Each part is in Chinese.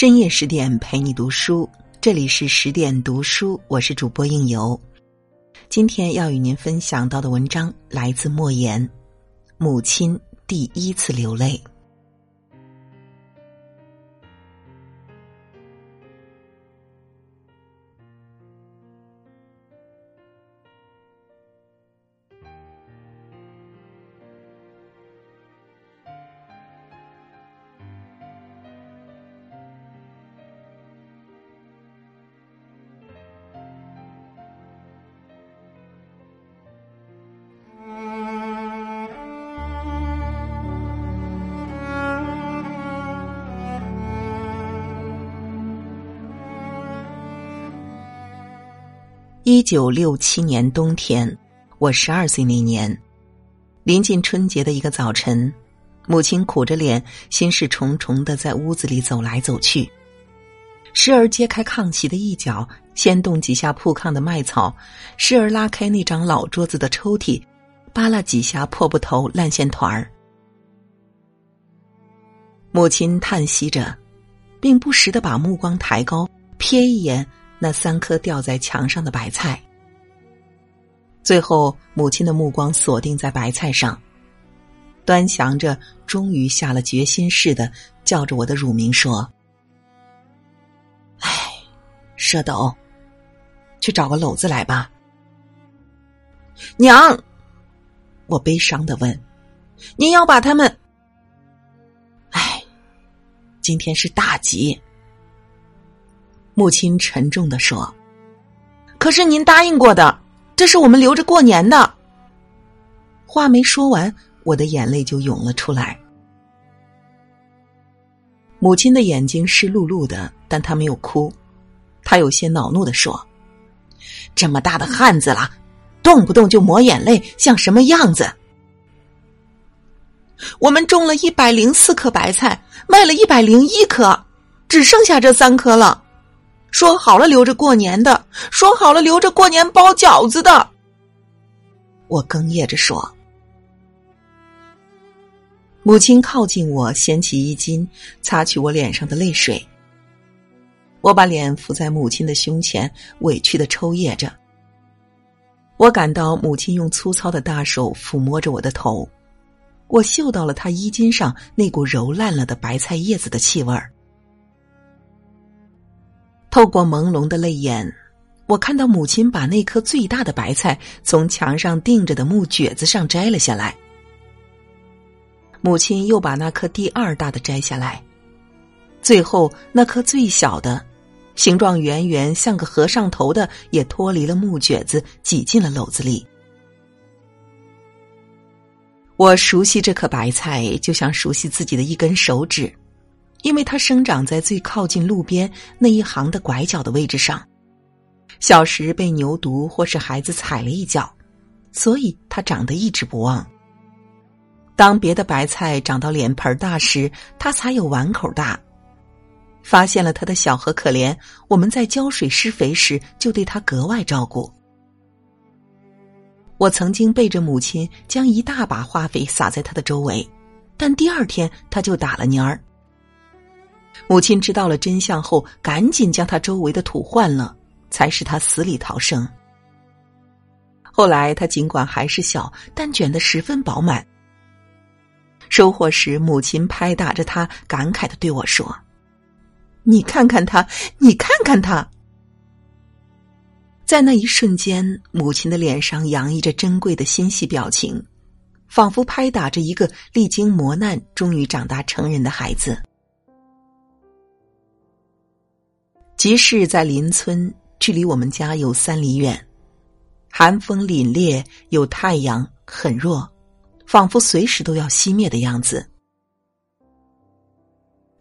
深夜十点陪你读书，这里是十点读书，我是主播应由。今天要与您分享到的文章来自莫言，母亲第一次流泪。一九六七年冬天，我十二岁那年，临近春节的一个早晨，母亲苦着脸，心事重重的在屋子里走来走去，时而揭开炕席的一角，掀动几下铺炕的麦草；时而拉开那张老桌子的抽屉，扒拉几下破布头、烂线团儿。母亲叹息着，并不时的把目光抬高，瞥一眼。那三颗吊在墙上的白菜，最后母亲的目光锁定在白菜上，端详着，终于下了决心似的叫着我的乳名说：“哎，舍斗，去找个篓子来吧。”娘，我悲伤的问：“您要把他们？”哎，今天是大吉。母亲沉重的说：“可是您答应过的，这是我们留着过年的。”话没说完，我的眼泪就涌了出来。母亲的眼睛湿漉漉的，但她没有哭，她有些恼怒的说：“这么大的汉子了，动不动就抹眼泪，像什么样子？”我们种了一百零四棵白菜，卖了一百零一颗，只剩下这三颗了。说好了留着过年的，说好了留着过年包饺子的。我哽咽着说：“母亲靠近我，掀起衣襟，擦去我脸上的泪水。我把脸伏在母亲的胸前，委屈的抽噎着。我感到母亲用粗糙的大手抚摸着我的头，我嗅到了她衣襟上那股揉烂了的白菜叶子的气味儿。”透过朦胧的泪眼，我看到母亲把那颗最大的白菜从墙上钉着的木橛子上摘了下来。母亲又把那颗第二大的摘下来，最后那颗最小的，形状圆圆像个和尚头的，也脱离了木橛子，挤进了篓子里。我熟悉这颗白菜，就像熟悉自己的一根手指。因为它生长在最靠近路边那一行的拐角的位置上，小时被牛犊或是孩子踩了一脚，所以它长得一直不旺。当别的白菜长到脸盆大时，它才有碗口大。发现了它的小和可怜，我们在浇水施肥时就对它格外照顾。我曾经背着母亲将一大把化肥撒在它的周围，但第二天它就打了蔫儿。母亲知道了真相后，赶紧将他周围的土换了，才使他死里逃生。后来他尽管还是小，但卷得十分饱满。收获时，母亲拍打着他，感慨的对我说：“你看看他，你看看他。”在那一瞬间，母亲的脸上洋溢着珍贵的欣喜表情，仿佛拍打着一个历经磨难、终于长大成人的孩子。集市在邻村，距离我们家有三里远。寒风凛冽，有太阳，很弱，仿佛随时都要熄灭的样子。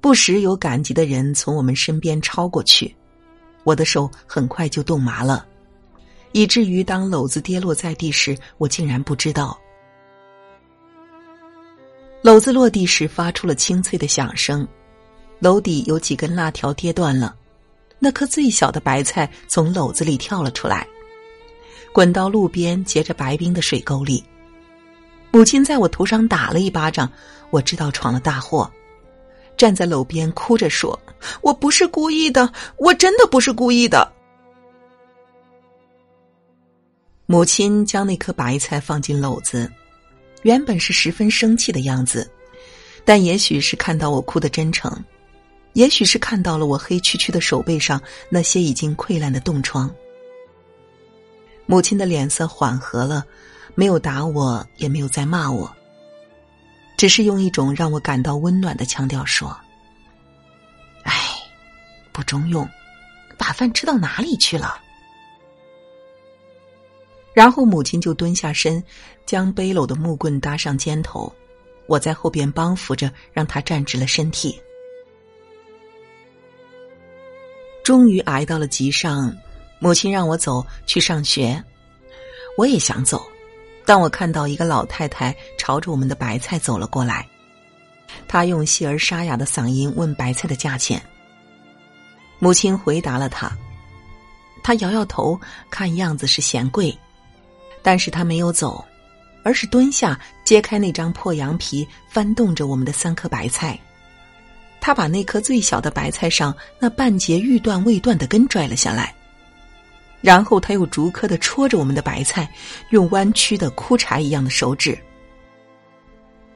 不时有赶集的人从我们身边超过去，我的手很快就冻麻了，以至于当篓子跌落在地时，我竟然不知道。篓子落地时发出了清脆的响声，篓底有几根辣条跌断了。那颗最小的白菜从篓子里跳了出来，滚到路边结着白冰的水沟里。母亲在我头上打了一巴掌，我知道闯了大祸。站在篓边哭着说：“我不是故意的，我真的不是故意的。”母亲将那颗白菜放进篓子，原本是十分生气的样子，但也许是看到我哭的真诚，也许是看到了我黑黢黢的手背上那些已经溃烂的冻疮，母亲的脸色缓和了，没有打我，也没有再骂我，只是用一种让我感到温暖的腔调说：“哎，不中用，把饭吃到哪里去了？”然后母亲就蹲下身，将背篓的木棍搭上肩头，我在后边帮扶着，让他站直了身体。终于挨到了集上，母亲让我走去上学，我也想走，但我看到一个老太太朝着我们的白菜走了过来，她用细而沙哑的嗓音问白菜的价钱。母亲回答了她，她摇摇头，看样子是嫌贵。但是他没有走，而是蹲下揭开那张破羊皮，翻动着我们的三颗白菜。他把那颗最小的白菜上那半截欲断未断的根拽了下来，然后他又逐颗的戳着我们的白菜，用弯曲的枯柴一样的手指。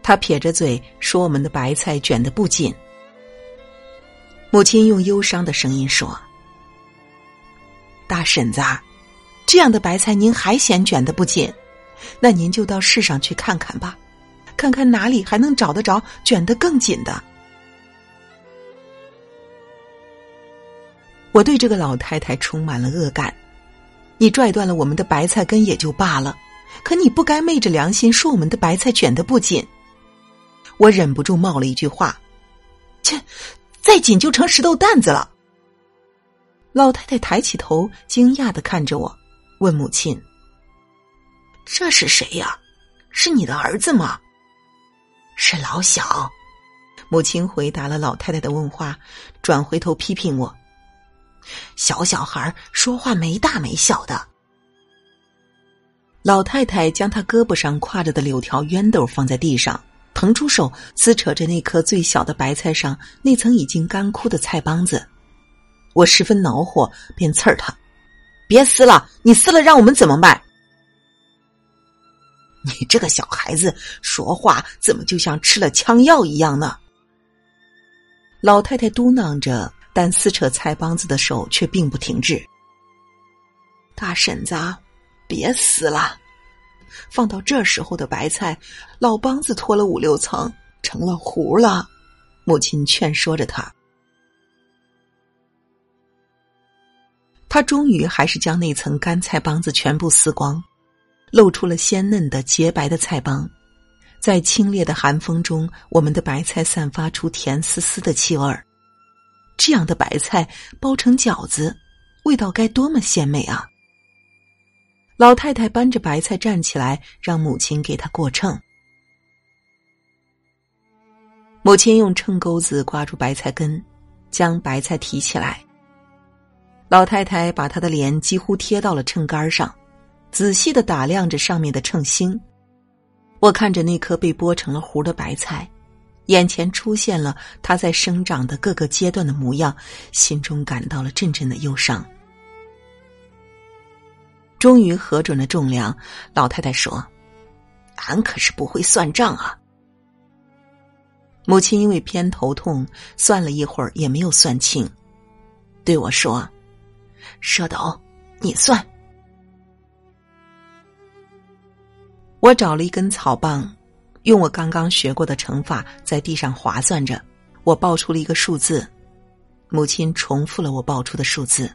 他撇着嘴说：“我们的白菜卷得不紧。”母亲用忧伤的声音说：“大婶子。”这样的白菜您还嫌卷的不紧，那您就到市上去看看吧，看看哪里还能找得着卷得更紧的。我对这个老太太充满了恶感，你拽断了我们的白菜根也就罢了，可你不该昧着良心说我们的白菜卷得不紧。我忍不住冒了一句话：“切，再紧就成石头担子了。”老太太抬起头，惊讶的看着我。问母亲：“这是谁呀？是你的儿子吗？”是老小。母亲回答了老太太的问话，转回头批评我：“小小孩说话没大没小的。”老太太将她胳膊上挎着的柳条熨斗放在地上，腾出手撕扯着那颗最小的白菜上那层已经干枯的菜帮子。我十分恼火，便刺儿他。别撕了！你撕了，让我们怎么卖？你这个小孩子说话怎么就像吃了枪药一样呢？老太太嘟囔着，但撕扯菜帮子的手却并不停滞。大婶子，别撕了！放到这时候的白菜，老帮子脱了五六层，成了糊了。母亲劝说着他。他终于还是将那层干菜帮子全部撕光，露出了鲜嫩的洁白的菜帮。在清冽的寒风中，我们的白菜散发出甜丝丝的气味儿。这样的白菜包成饺子，味道该多么鲜美啊！老太太搬着白菜站起来，让母亲给她过秤。母亲用秤钩子挂住白菜根，将白菜提起来。老太太把她的脸几乎贴到了秤杆上，仔细的打量着上面的秤星。我看着那颗被剥成了糊的白菜，眼前出现了它在生长的各个阶段的模样，心中感到了阵阵的忧伤。终于核准了重量，老太太说：“俺可是不会算账啊。”母亲因为偏头痛，算了一会儿也没有算清，对我说。蝌蚪，你算。我找了一根草棒，用我刚刚学过的乘法在地上划算着，我报出了一个数字。母亲重复了我报出的数字，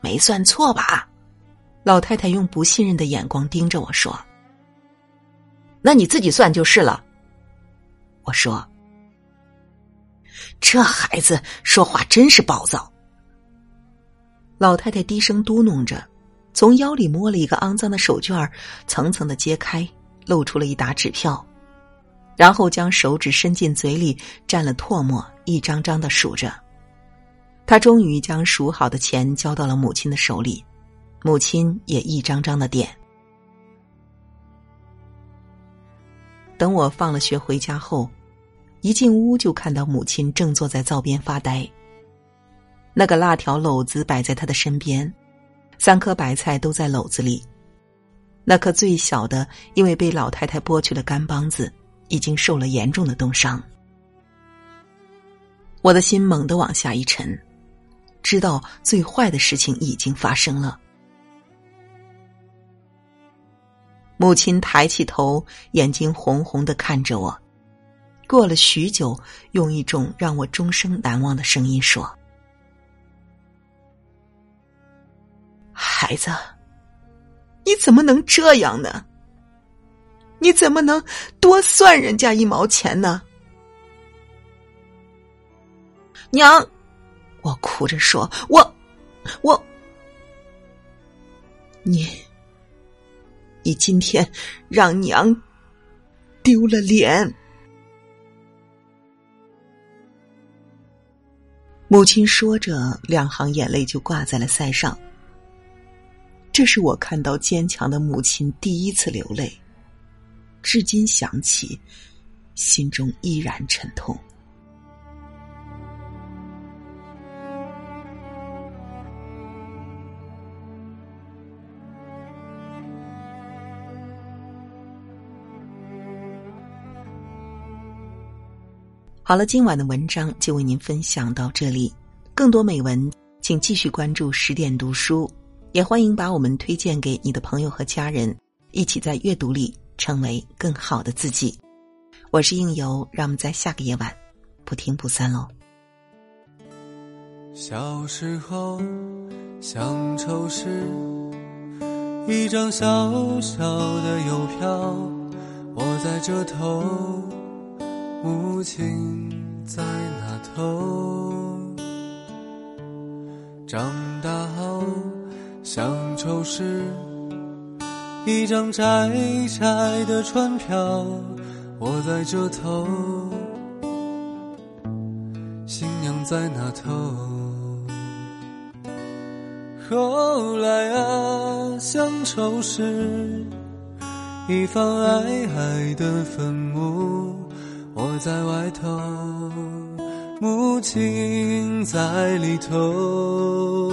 没算错吧？老太太用不信任的眼光盯着我说：“那你自己算就是了。”我说：“这孩子说话真是暴躁。”老太太低声嘟哝着，从腰里摸了一个肮脏的手绢层层的揭开，露出了一沓纸票，然后将手指伸进嘴里蘸了唾沫，一张张的数着。他终于将数好的钱交到了母亲的手里，母亲也一张张的点。等我放了学回家后，一进屋就看到母亲正坐在灶边发呆。那个辣条篓子摆在他的身边，三颗白菜都在篓子里。那颗最小的，因为被老太太剥去了干帮子，已经受了严重的冻伤。我的心猛地往下一沉，知道最坏的事情已经发生了。母亲抬起头，眼睛红红的看着我，过了许久，用一种让我终生难忘的声音说：“孩子，你怎么能这样呢？你怎么能多算人家一毛钱呢？”娘，我哭着说：“我，我，你。”你今天让娘丢了脸。母亲说着，两行眼泪就挂在了腮上。这是我看到坚强的母亲第一次流泪，至今想起，心中依然沉痛。好了，今晚的文章就为您分享到这里。更多美文，请继续关注十点读书，也欢迎把我们推荐给你的朋友和家人，一起在阅读里成为更好的自己。我是应由，让我们在下个夜晚不听不散喽。小时候，乡愁是一张小小的邮票，我在这头。母亲在那头，长大后乡愁是一张窄窄的船票，我在这头，新娘在那头。后来啊，乡愁是一方矮矮的坟墓。我在外头，母亲在里头，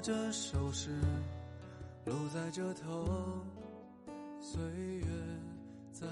这首诗，路在这头，岁月在。